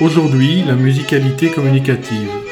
Aujourd'hui, la musicalité communicative.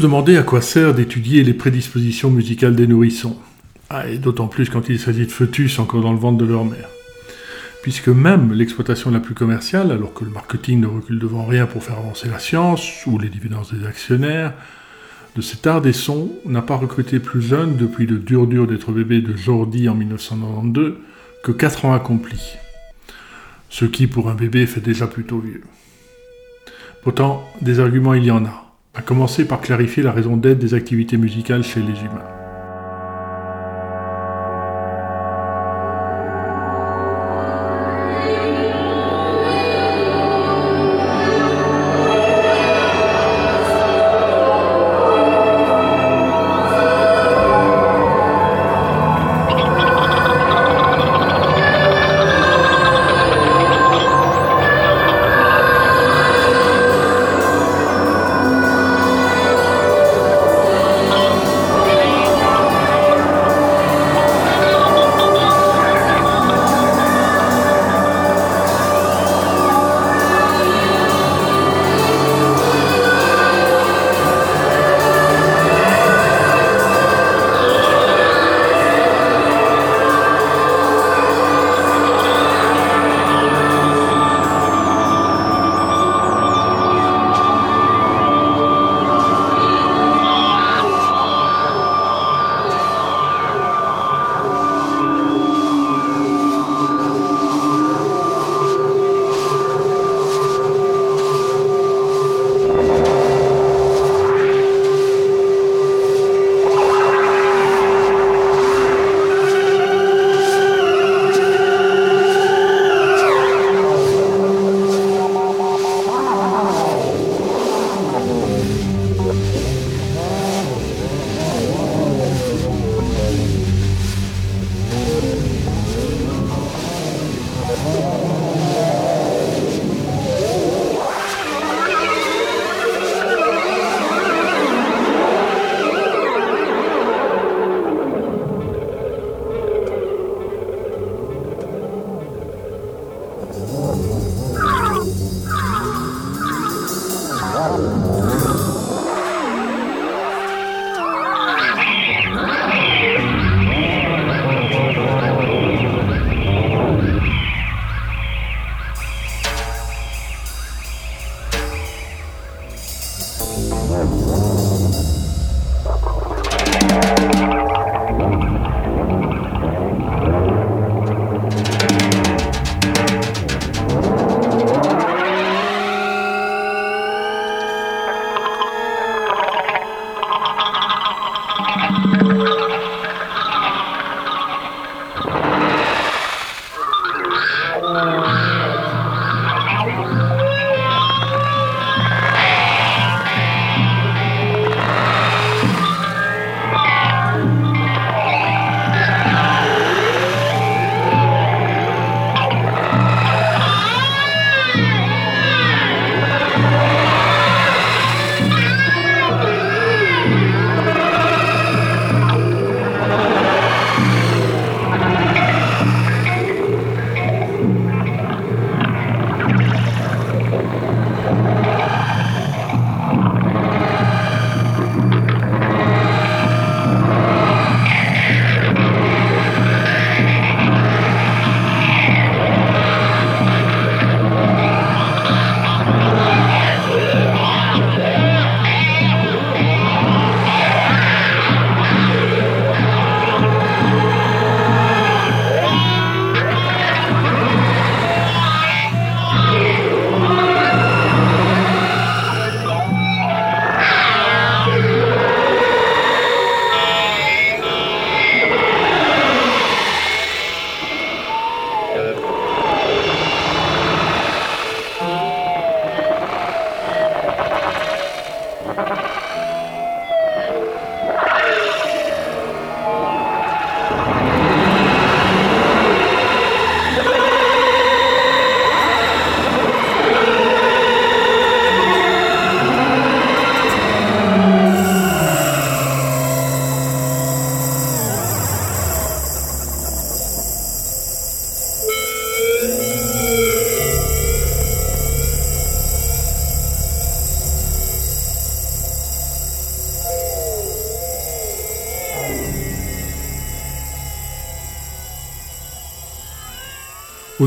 Demander à quoi sert d'étudier les prédispositions musicales des nourrissons, ah, et d'autant plus quand il s'agit de fœtus encore dans le ventre de leur mère. Puisque même l'exploitation la plus commerciale, alors que le marketing ne recule devant rien pour faire avancer la science, ou les dividendes des actionnaires, de cet art des sons n'a pas recruté plus jeune depuis le dur dur d'être bébé de Jordi en 1992 que 4 ans accomplis. Ce qui, pour un bébé, fait déjà plutôt vieux. Pourtant, des arguments il y en a à commencer par clarifier la raison d'être des activités musicales chez les humains.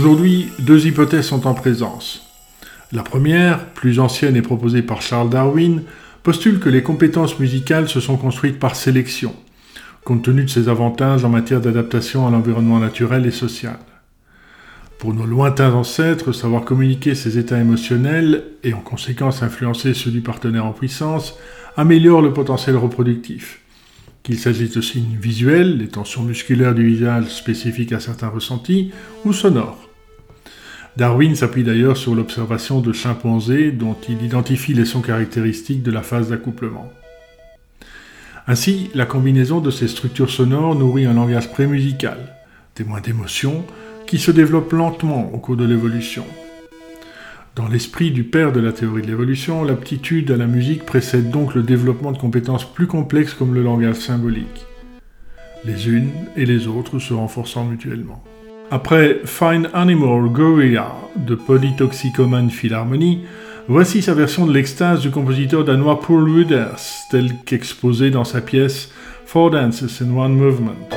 Aujourd'hui, deux hypothèses sont en présence. La première, plus ancienne et proposée par Charles Darwin, postule que les compétences musicales se sont construites par sélection, compte tenu de ses avantages en matière d'adaptation à l'environnement naturel et social. Pour nos lointains ancêtres, savoir communiquer ses états émotionnels et en conséquence influencer ceux du partenaire en puissance améliore le potentiel reproductif. Qu'il s'agisse de signes visuels, les tensions musculaires du visage spécifiques à certains ressentis, ou sonores. Darwin s'appuie d'ailleurs sur l'observation de chimpanzés dont il identifie les sons caractéristiques de la phase d'accouplement. Ainsi, la combinaison de ces structures sonores nourrit un langage prémusical, témoin d'émotions, qui se développe lentement au cours de l'évolution. Dans l'esprit du père de la théorie de l'évolution, l'aptitude à la musique précède donc le développement de compétences plus complexes comme le langage symbolique, les unes et les autres se renforçant mutuellement. Après Fine Animal Gorilla de Polytoxicomane Philharmonie, voici sa version de l'extase du compositeur danois Paul Ruders, tel qu'exposé dans sa pièce Four Dances in One Movement.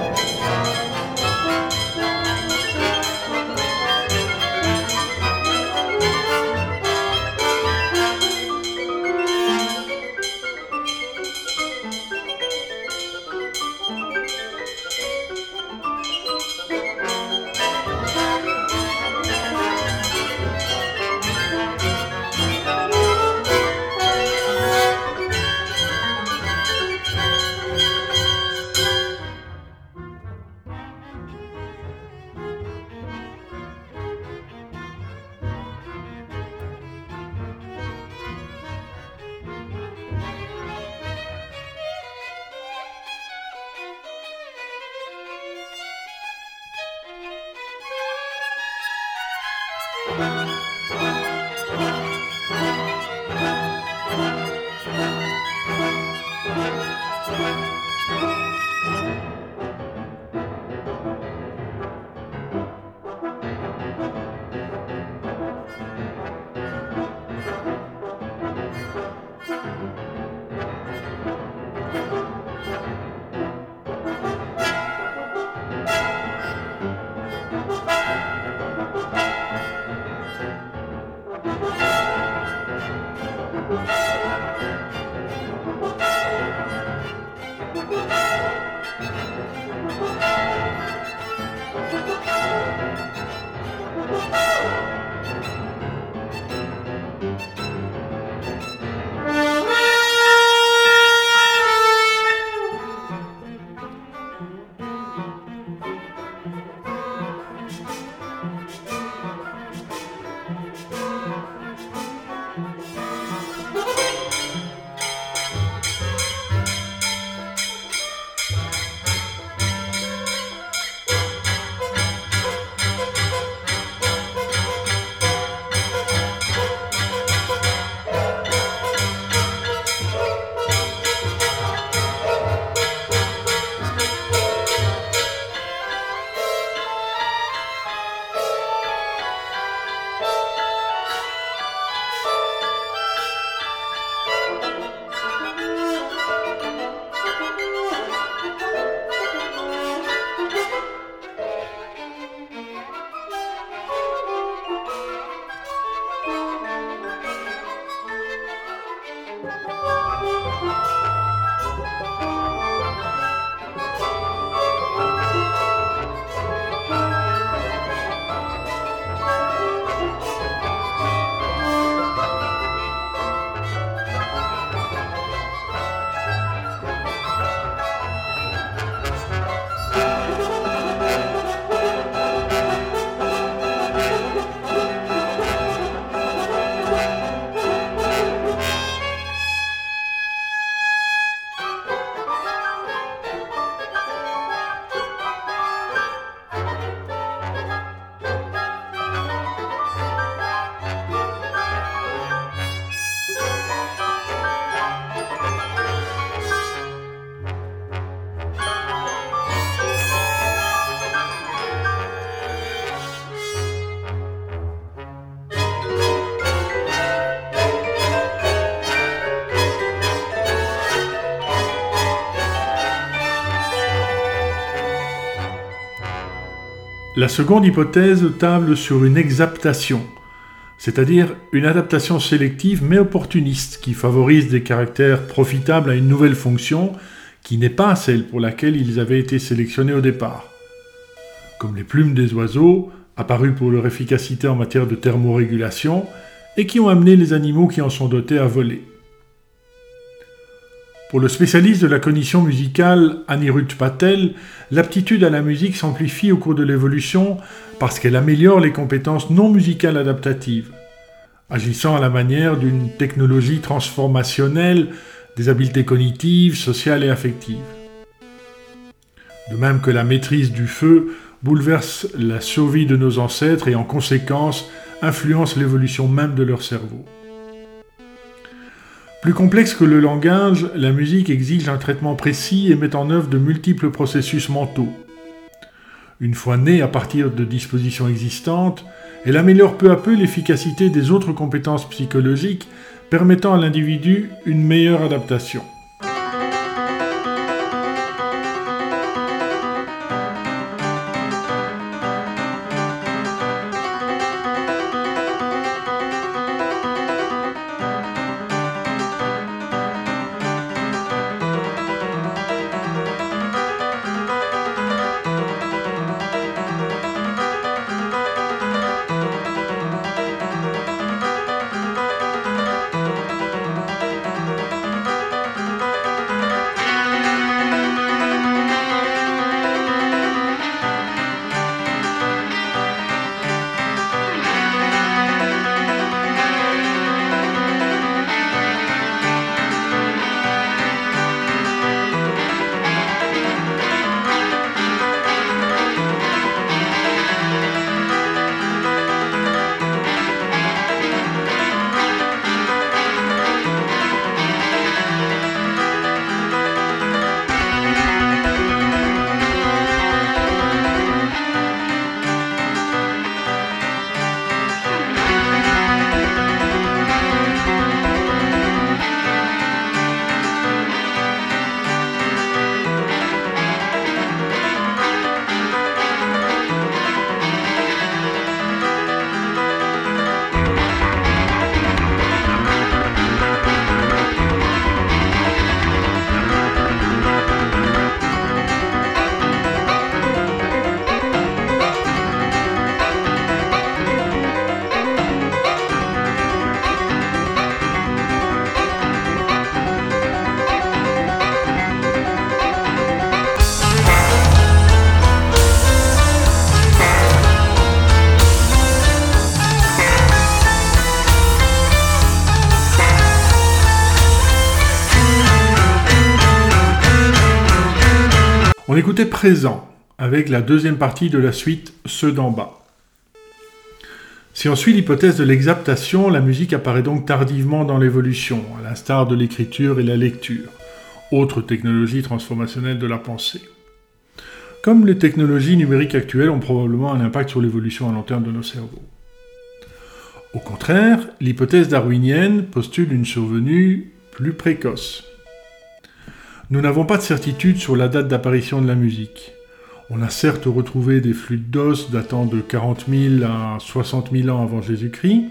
La seconde hypothèse table sur une exaptation, c'est-à-dire une adaptation sélective mais opportuniste qui favorise des caractères profitables à une nouvelle fonction qui n'est pas celle pour laquelle ils avaient été sélectionnés au départ. Comme les plumes des oiseaux, apparues pour leur efficacité en matière de thermorégulation, et qui ont amené les animaux qui en sont dotés à voler. Pour le spécialiste de la cognition musicale Anirudh Patel, l'aptitude à la musique s'amplifie au cours de l'évolution parce qu'elle améliore les compétences non musicales adaptatives, agissant à la manière d'une technologie transformationnelle des habiletés cognitives, sociales et affectives. De même que la maîtrise du feu bouleverse la survie de nos ancêtres et en conséquence influence l'évolution même de leur cerveau. Plus complexe que le langage, la musique exige un traitement précis et met en œuvre de multiples processus mentaux. Une fois née à partir de dispositions existantes, elle améliore peu à peu l'efficacité des autres compétences psychologiques permettant à l'individu une meilleure adaptation. Présent, avec la deuxième partie de la suite Ceux d'en bas. Si on suit l'hypothèse de l'exaptation, la musique apparaît donc tardivement dans l'évolution, à l'instar de l'écriture et la lecture, autre technologie transformationnelle de la pensée. Comme les technologies numériques actuelles ont probablement un impact sur l'évolution à long terme de nos cerveaux. Au contraire, l'hypothèse darwinienne postule une survenue plus précoce. Nous n'avons pas de certitude sur la date d'apparition de la musique. On a certes retrouvé des flûtes d'os datant de 40 000 à 60 000 ans avant Jésus-Christ,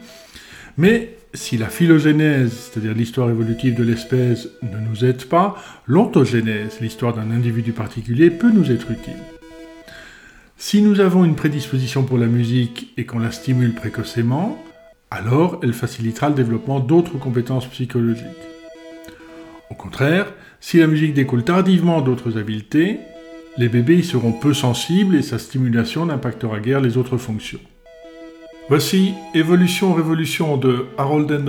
mais si la phylogénèse, c'est-à-dire l'histoire évolutive de l'espèce, ne nous aide pas, l'ontogénèse, l'histoire d'un individu particulier, peut nous être utile. Si nous avons une prédisposition pour la musique et qu'on la stimule précocement, alors elle facilitera le développement d'autres compétences psychologiques. Au contraire, si la musique découle tardivement d'autres habiletés, les bébés y seront peu sensibles et sa stimulation n'impactera guère les autres fonctions. Voici Évolution-Révolution de Harold and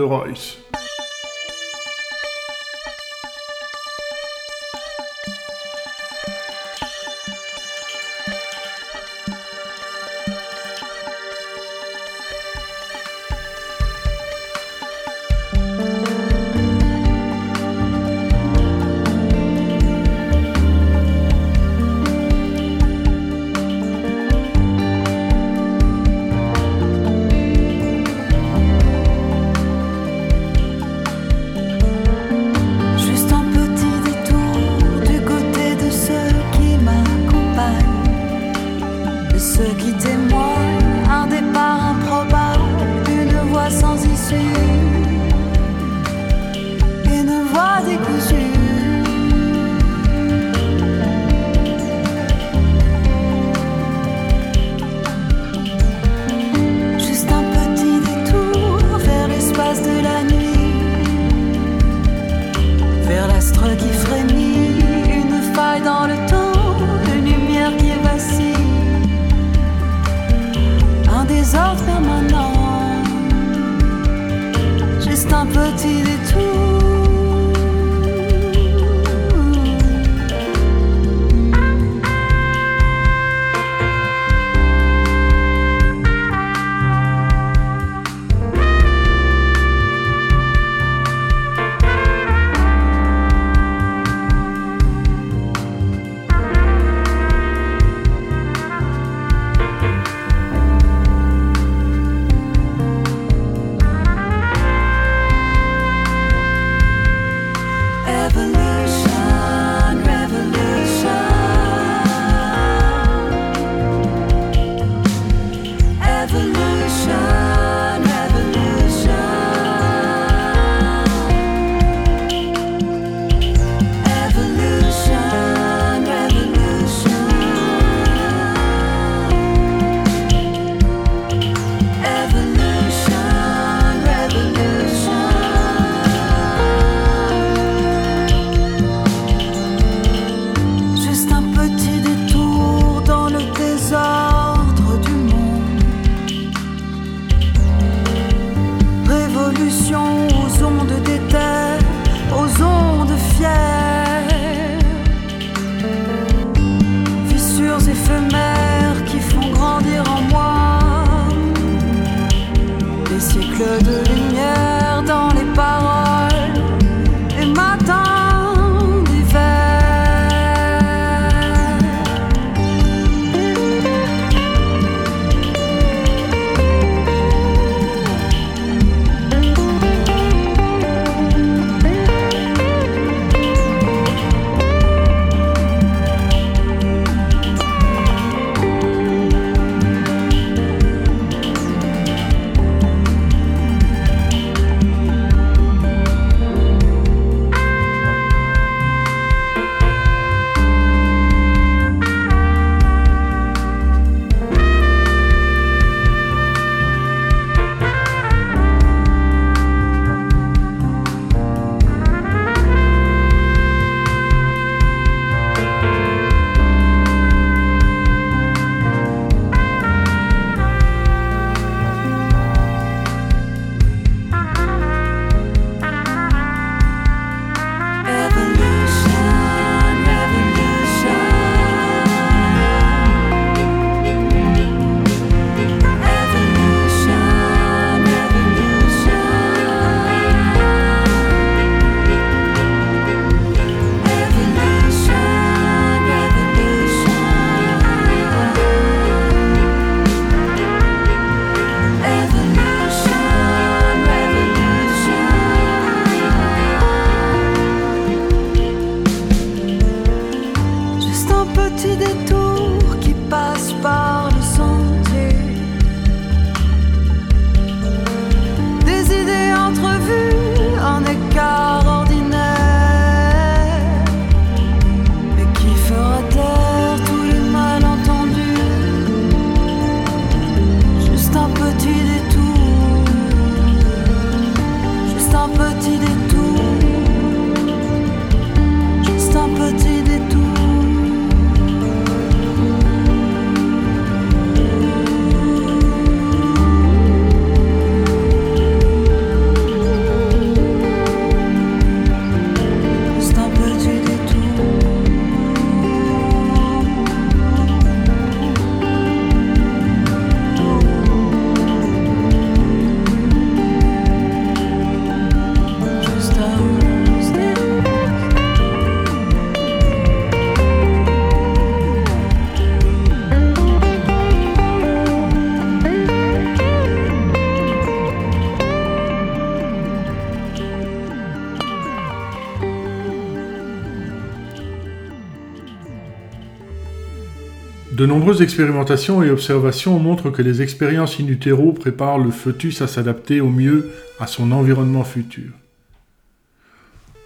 nombreuses expérimentations et observations montrent que les expériences in utero préparent le fœtus à s'adapter au mieux à son environnement futur.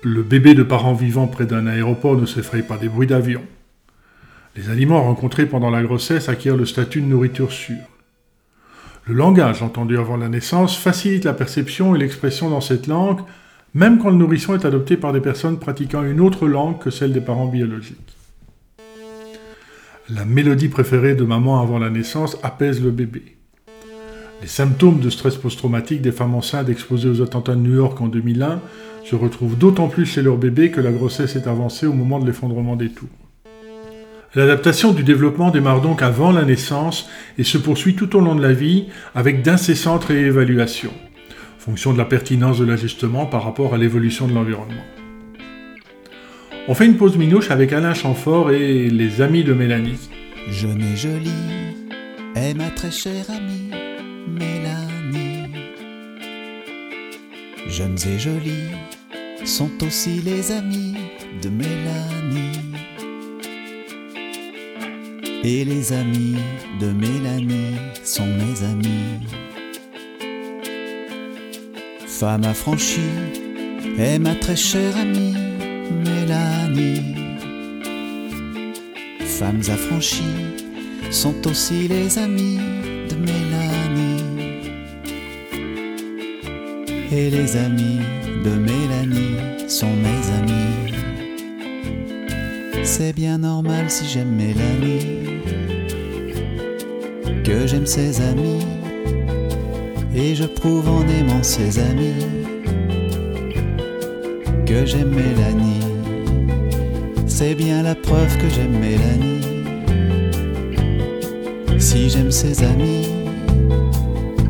Le bébé de parents vivants près d'un aéroport ne s'effraie pas des bruits d'avion. Les aliments rencontrés pendant la grossesse acquièrent le statut de nourriture sûre. Le langage entendu avant la naissance facilite la perception et l'expression dans cette langue, même quand le nourrisson est adopté par des personnes pratiquant une autre langue que celle des parents biologiques. La mélodie préférée de maman avant la naissance apaise le bébé. Les symptômes de stress post-traumatique des femmes enceintes exposées aux attentats de New York en 2001 se retrouvent d'autant plus chez leur bébé que la grossesse est avancée au moment de l'effondrement des tours. L'adaptation du développement démarre donc avant la naissance et se poursuit tout au long de la vie avec d'incessantes réévaluations, fonction de la pertinence de l'ajustement par rapport à l'évolution de l'environnement. On fait une pause minouche avec Alain Chamfort et les amis de Mélanie. Jeune et jolie est ma très chère amie Mélanie. Jeunes et jolies sont aussi les amis de Mélanie. Et les amis de Mélanie sont mes amis. Femme affranchie est ma très chère amie Mélanie. Femmes affranchies sont aussi les amis de Mélanie. Et les amis de Mélanie sont mes amis. C'est bien normal si j'aime Mélanie, que j'aime ses amis, et je prouve en aimant ses amis que j'aime Mélanie. C'est bien la preuve que j'aime Mélanie. Si j'aime ses amis,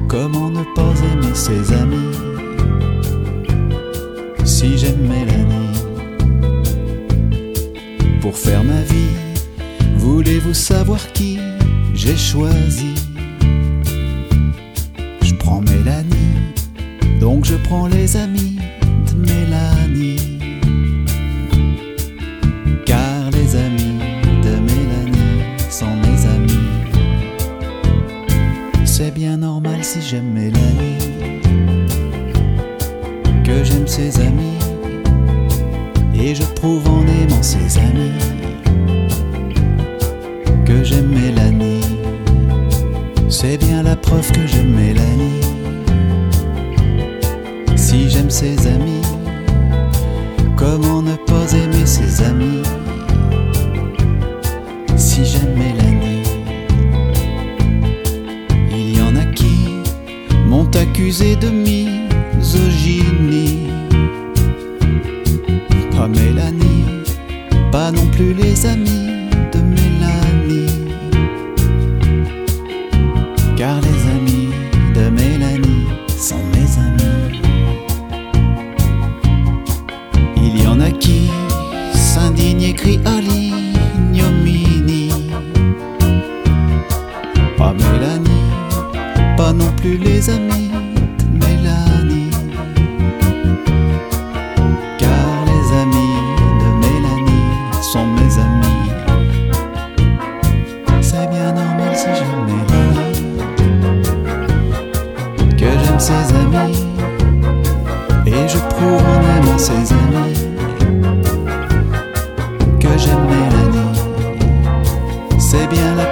comment ne pas aimer ses amis? Si j'aime Mélanie, pour faire ma vie, voulez-vous savoir qui j'ai choisi? Je prends Mélanie, donc je prends les amis j'aime ses amis. Et je prouve en aimant ses amis que j'aime Mélanie. C'est bien la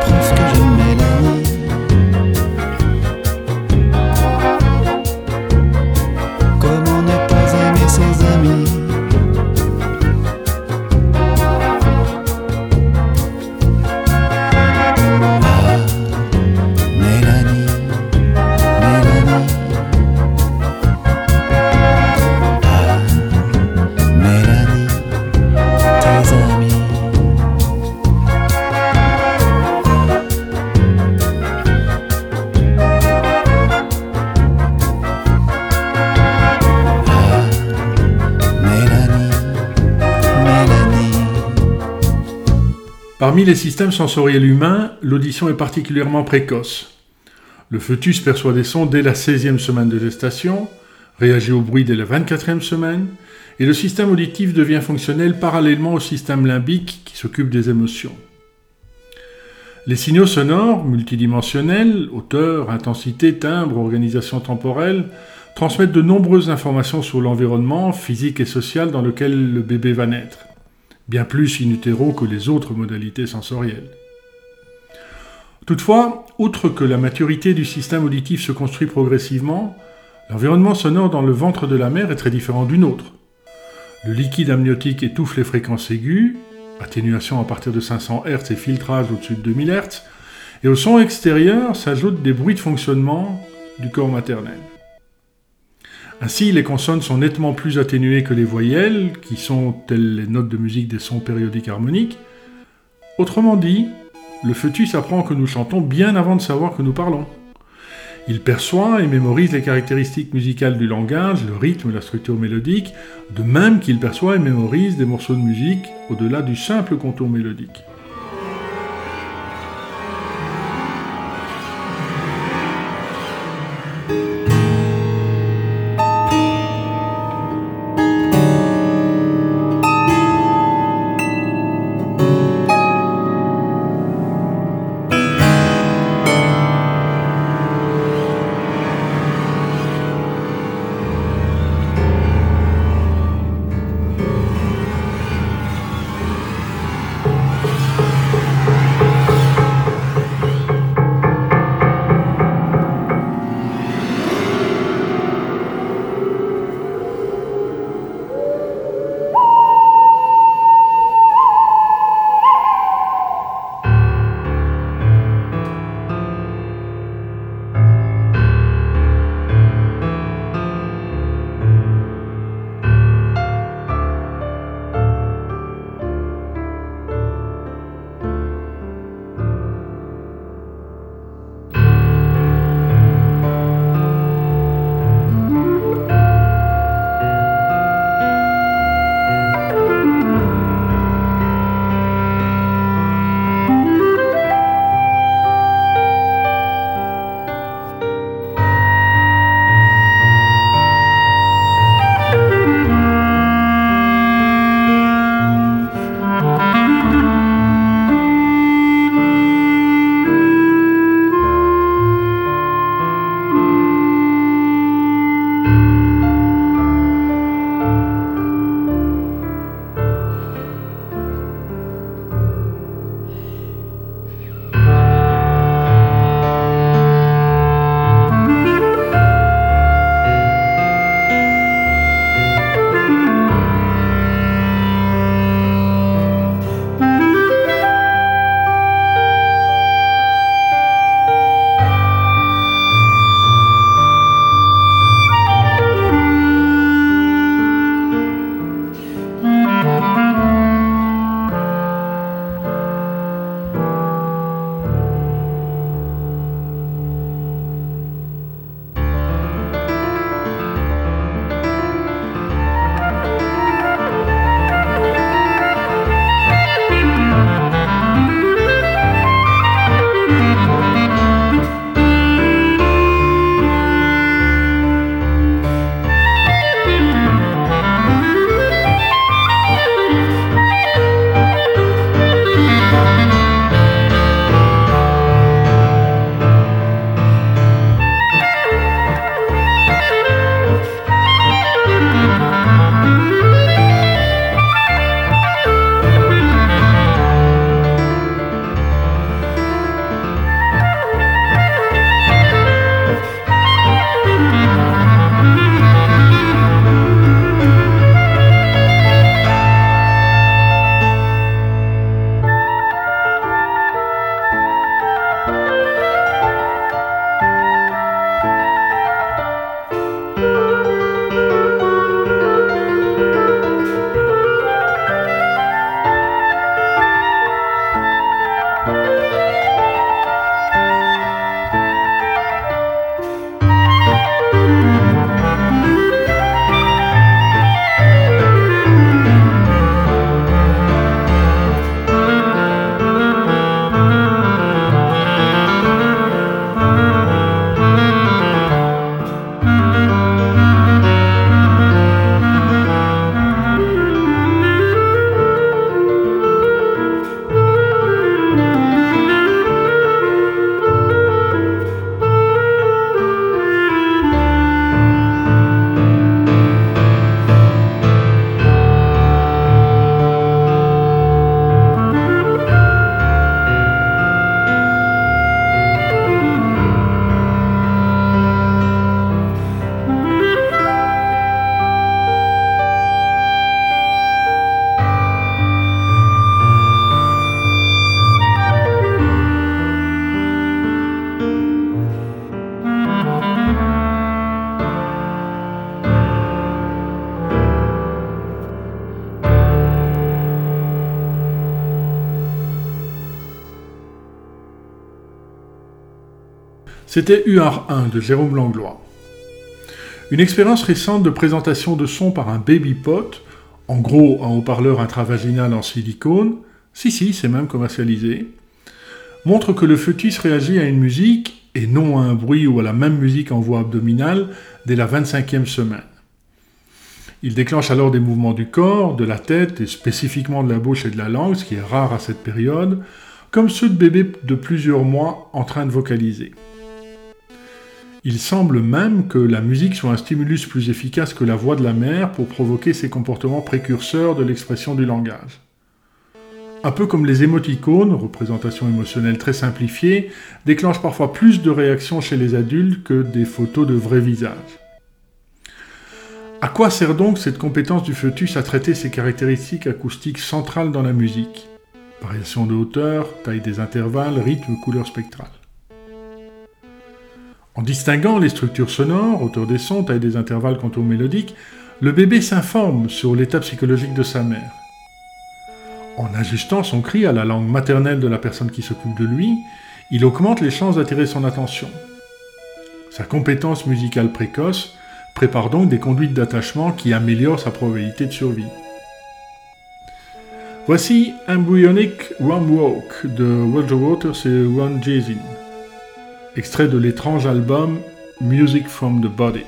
Parmi les systèmes sensoriels humains, l'audition est particulièrement précoce. Le fœtus perçoit des sons dès la 16e semaine de gestation, réagit au bruit dès la 24e semaine, et le système auditif devient fonctionnel parallèlement au système limbique qui s'occupe des émotions. Les signaux sonores, multidimensionnels, hauteur, intensité, timbre, organisation temporelle, transmettent de nombreuses informations sur l'environnement physique et social dans lequel le bébé va naître, bien plus in que les autres modalités sensorielles. Toutefois, outre que la maturité du système auditif se construit progressivement, l'environnement sonore dans le ventre de la mère est très différent d'une autre. Le liquide amniotique étouffe les fréquences aiguës, atténuation à partir de 500 Hz et filtrage au-dessus de 2000 Hz, et au son extérieur s'ajoutent des bruits de fonctionnement du corps maternel. Ainsi, les consonnes sont nettement plus atténuées que les voyelles, qui sont, telles les notes de musique des sons périodiques harmoniques. Autrement dit, le fœtus apprend que nous chantons bien avant de savoir que nous parlons. Il perçoit et mémorise les caractéristiques musicales du langage, le rythme, la structure mélodique, de même qu'il perçoit et mémorise des morceaux de musique au-delà du simple contour mélodique. C'était UR1 de Jérôme Langlois. Une expérience récente de présentation de son par un baby pot, en gros un haut-parleur intravaginal en silicone, si si, c'est même commercialisé, montre que le fœtus réagit à une musique et non à un bruit ou à la même musique en voix abdominale dès la 25e semaine. Il déclenche alors des mouvements du corps, de la tête et spécifiquement de la bouche et de la langue, ce qui est rare à cette période, comme ceux de bébés de plusieurs mois en train de vocaliser. Il semble même que la musique soit un stimulus plus efficace que la voix de la mère pour provoquer ces comportements précurseurs de l'expression du langage. Un peu comme les émoticônes, représentation émotionnelle très simplifiée, déclenchent parfois plus de réactions chez les adultes que des photos de vrais visages. À quoi sert donc cette compétence du fœtus à traiter ses caractéristiques acoustiques centrales dans la musique? Variation de hauteur, taille des intervalles, rythme, couleur spectrale. En distinguant les structures sonores, hauteur des sons, taille des intervalles quant au mélodique, le bébé s'informe sur l'état psychologique de sa mère. En ajustant son cri à la langue maternelle de la personne qui s'occupe de lui, il augmente les chances d'attirer son attention. Sa compétence musicale précoce prépare donc des conduites d'attachement qui améliorent sa probabilité de survie. Voici Embryonic Rum Walk de Roger Waters et Ron Jason, extrait de l'étrange album Music from the Body.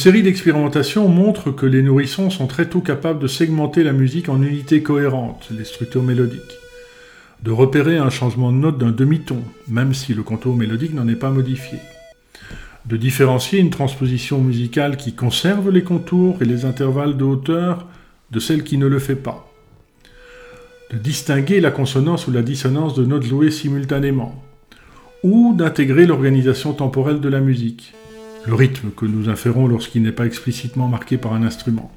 Série d'expérimentations montre que les nourrissons sont très tôt capables de segmenter la musique en unités cohérentes, les structures mélodiques, de repérer un changement de note d'un demi-ton, même si le contour mélodique n'en est pas modifié, de différencier une transposition musicale qui conserve les contours et les intervalles de hauteur de celle qui ne le fait pas, de distinguer la consonance ou la dissonance de notes jouées simultanément, ou d'intégrer l'organisation temporelle de la musique, le rythme que nous inférons lorsqu'il n'est pas explicitement marqué par un instrument.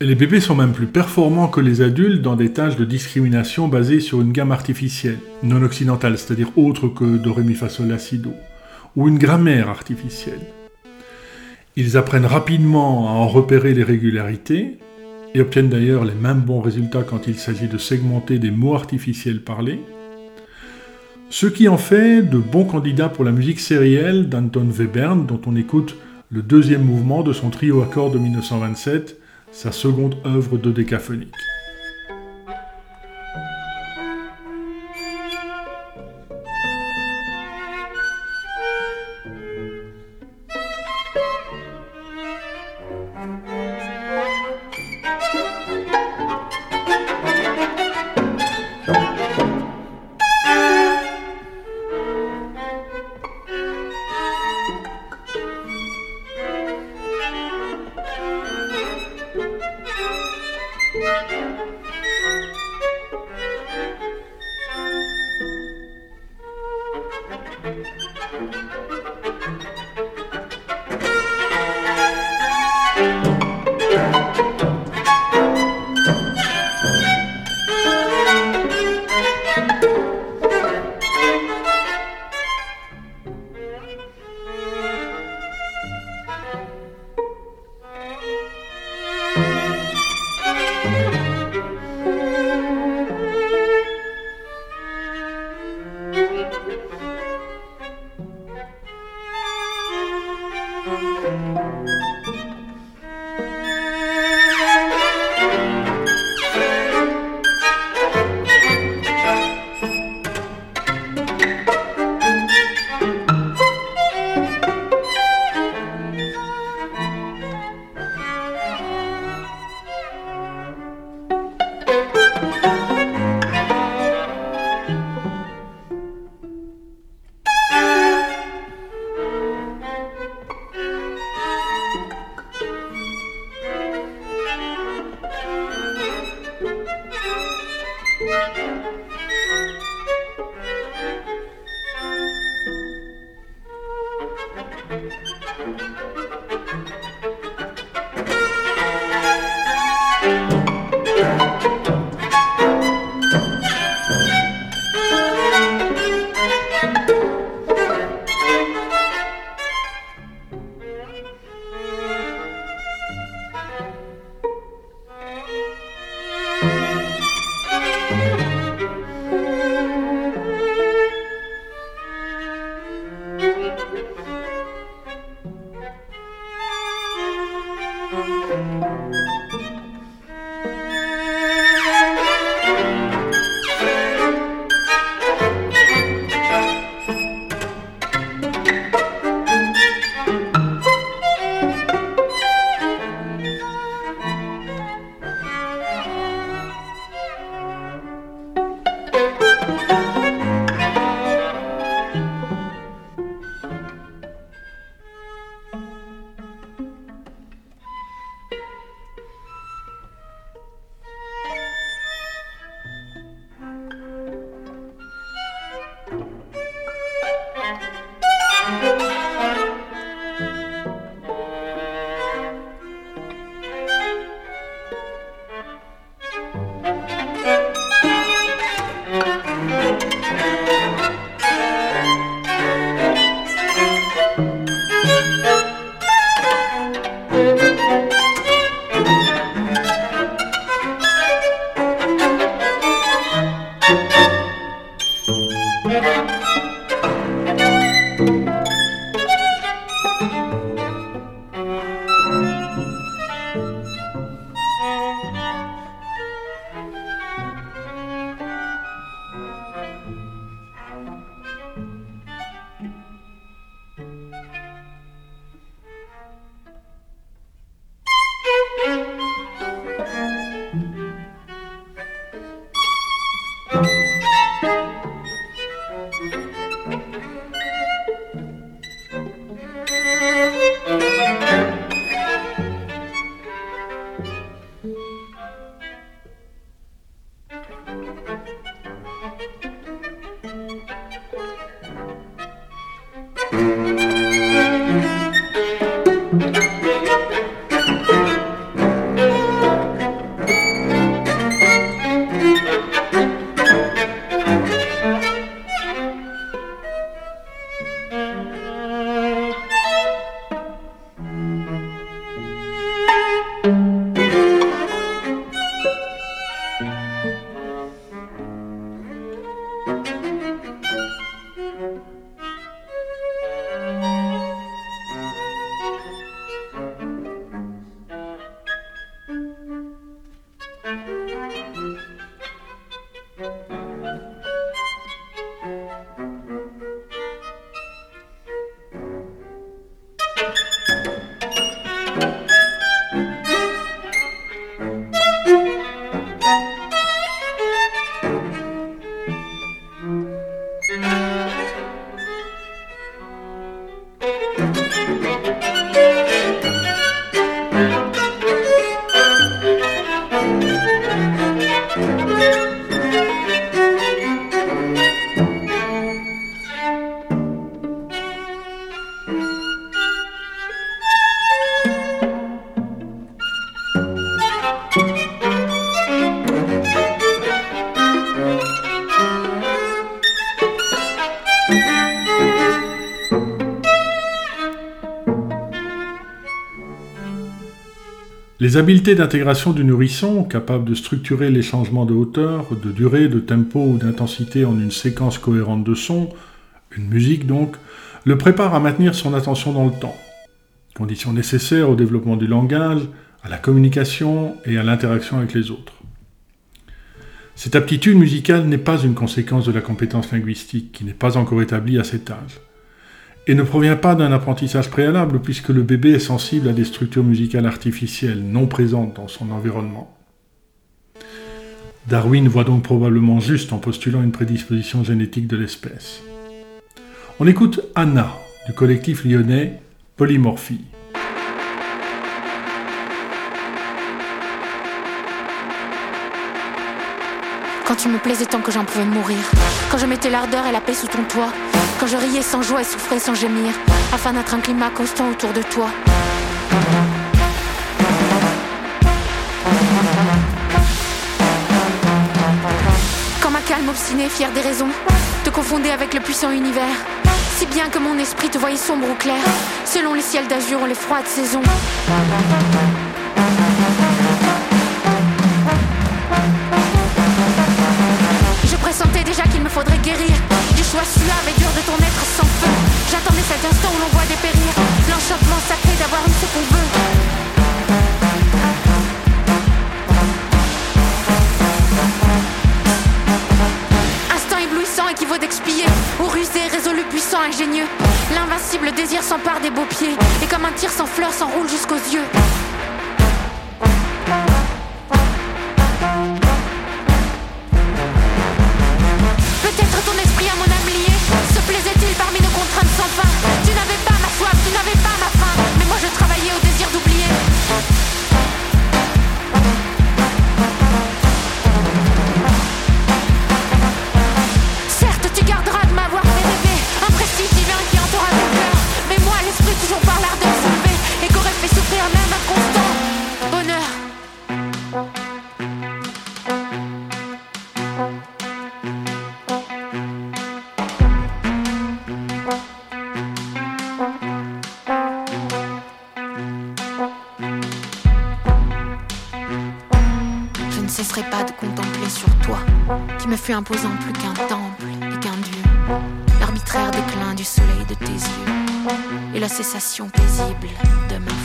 les bébés sont même plus performants que les adultes dans des tâches de discrimination basées sur une gamme artificielle, non occidentale, c'est-à-dire autre que do, ré, ou une grammaire artificielle. Ils apprennent rapidement à en repérer les régularités, et obtiennent d'ailleurs les mêmes bons résultats quand il s'agit de segmenter des mots artificiels parlés, ce qui en fait de bons candidats pour la musique sérielle d'Anton Webern, dont on écoute le deuxième mouvement de son trio à de 1927, sa seconde œuvre de Les habiletés d'intégration du nourrisson, capables de structurer les changements de hauteur, de durée, de tempo ou d'intensité en une séquence cohérente de sons, une musique donc, le préparent à maintenir son attention dans le temps. condition nécessaire au développement du langage, à la communication et à l'interaction avec les autres. Cette aptitude musicale n'est pas une conséquence de la compétence linguistique qui n'est pas encore établie à cet âge, et ne provient pas d'un apprentissage préalable puisque le bébé est sensible à des structures musicales artificielles non présentes dans son environnement. Darwin voit donc probablement juste en postulant une prédisposition génétique de l'espèce. On écoute Anna du collectif lyonnais Polymorphie. Quand tu me plaisais tant que j'en pouvais mourir. Quand je mettais l'ardeur et la paix sous ton toit. Quand je riais sans joie et souffrais sans gémir. Afin d'être un climat constant autour de toi. Quand ma calme obstinée, fière des raisons, te confondait avec le puissant univers. Si bien que mon esprit te voyait sombre ou clair, selon les ciels d'azur ou les froides saisons. Je pressentais déjà qu'il me faudrait guérir choix suave et dur de ton être sans feu. J'attendais cet instant où l'on voit dépérir l'enchantement sacré d'avoir eu ce qu'on veut. Instant éblouissant équivaut d'expier Ou rusé, résolu, puissant, ingénieux L'invincible désir s'empare des beaux pieds Et comme un tir sans fleurs s'enroule jusqu'aux yeux qui me fut imposant plus qu'un temple et qu'un dieu. L'arbitraire déclin du soleil de tes yeux, et la cessation paisible de ma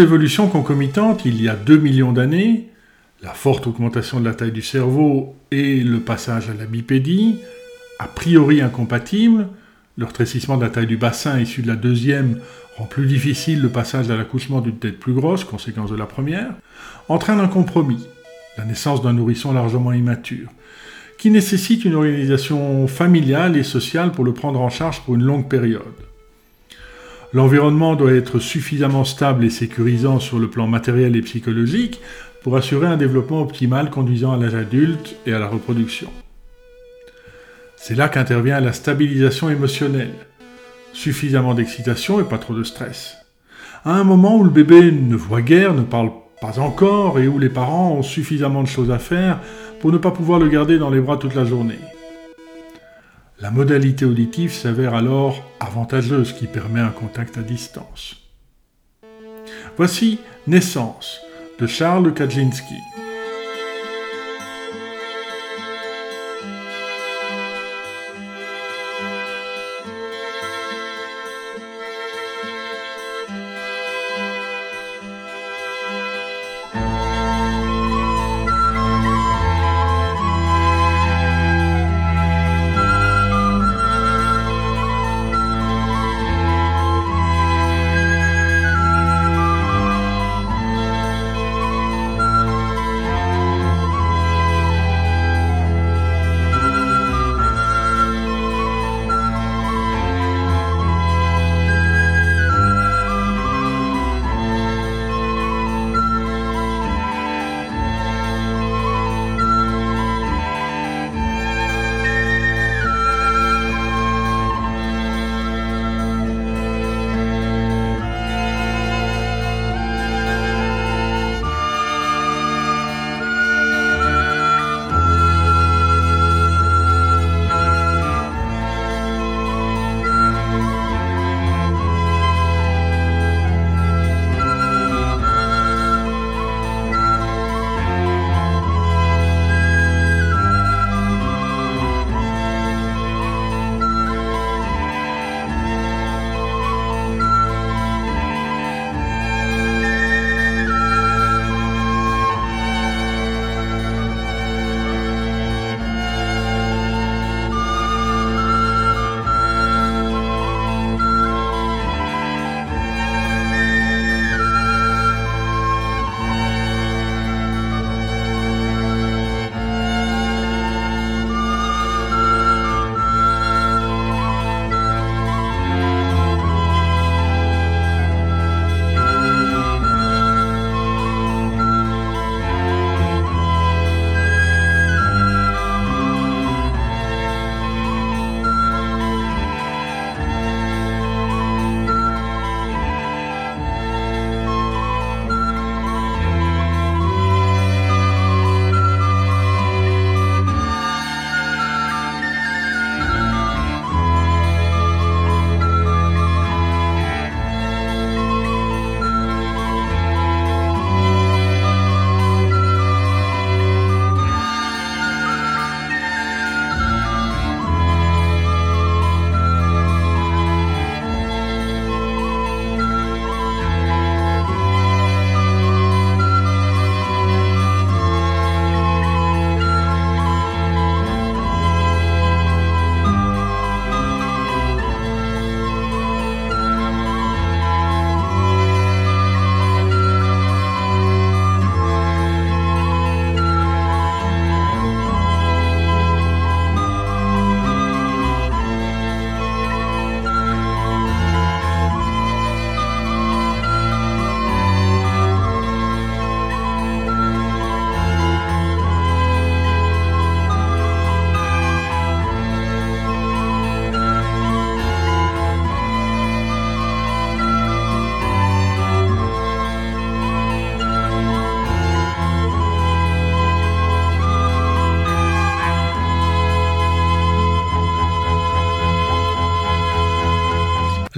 Deux évolutions concomitantes il y a 2 millions d'années, la forte augmentation de la taille du cerveau et le passage à la bipédie, a priori incompatibles, le rétrécissement de la taille du bassin issu de la deuxième rend plus difficile le passage à l'accouchement d'une tête plus grosse, conséquence de la première, entraîne un compromis, la naissance d'un nourrisson largement immature, qui nécessite une organisation familiale et sociale pour le prendre en charge pour une longue période. L'environnement doit être suffisamment stable et sécurisant sur le plan matériel et psychologique pour assurer un développement optimal conduisant à l'âge adulte et à la reproduction. C'est là qu'intervient la stabilisation émotionnelle, suffisamment d'excitation et pas trop de stress. À un moment où le bébé ne voit guère, ne parle pas encore et où les parents ont suffisamment de choses à faire pour ne pas pouvoir le garder dans les bras toute la journée. La modalité auditive s'avère alors avantageuse qui permet un contact à distance. Voici Naissance de Charles Kaczynski.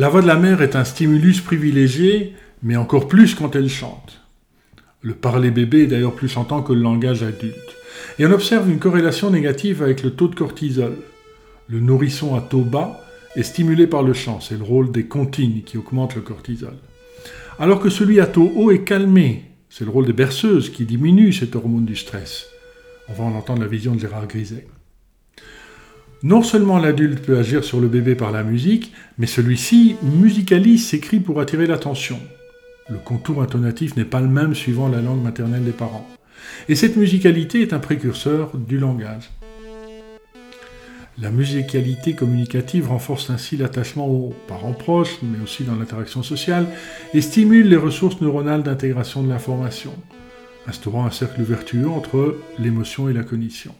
La voix de la mère est un stimulus privilégié, mais encore plus quand elle chante. Le parler bébé est d'ailleurs plus chantant que le langage adulte. Et on observe une corrélation négative avec le taux de cortisol. Le nourrisson à taux bas est stimulé par le chant, c'est le rôle des comptines qui augmente le cortisol. Alors que celui à taux haut est calmé, c'est le rôle des berceuses qui diminue cet hormone du stress. On va en entendre la vision de Gérard Griset. Non seulement l'adulte peut agir sur le bébé par la musique, mais celui-ci musicalise ses cris pour attirer l'attention. Le contour intonatif n'est pas le même suivant la langue maternelle des parents. Et cette musicalité est un précurseur du langage. La musicalité communicative renforce ainsi l'attachement aux parents proches, mais aussi dans l'interaction sociale, et stimule les ressources neuronales d'intégration de l'information, instaurant un cercle vertueux entre l'émotion et la cognition.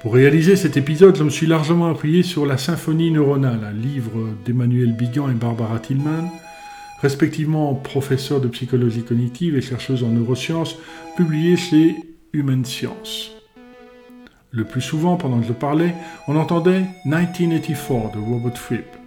Pour réaliser cet épisode, je me suis largement appuyé sur La Symphonie neuronale, un livre d'Emmanuel Bigan et Barbara Tillman, respectivement professeurs de psychologie cognitive et chercheuses en neurosciences, publié chez Human Science. Le plus souvent, pendant que je parlais, on entendait 1984 de Robert Fripp.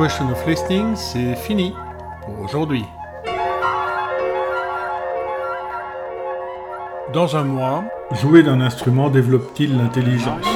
Question of Listening, c'est fini pour aujourd'hui. Dans un mois, jouer d'un instrument développe-t-il l'intelligence?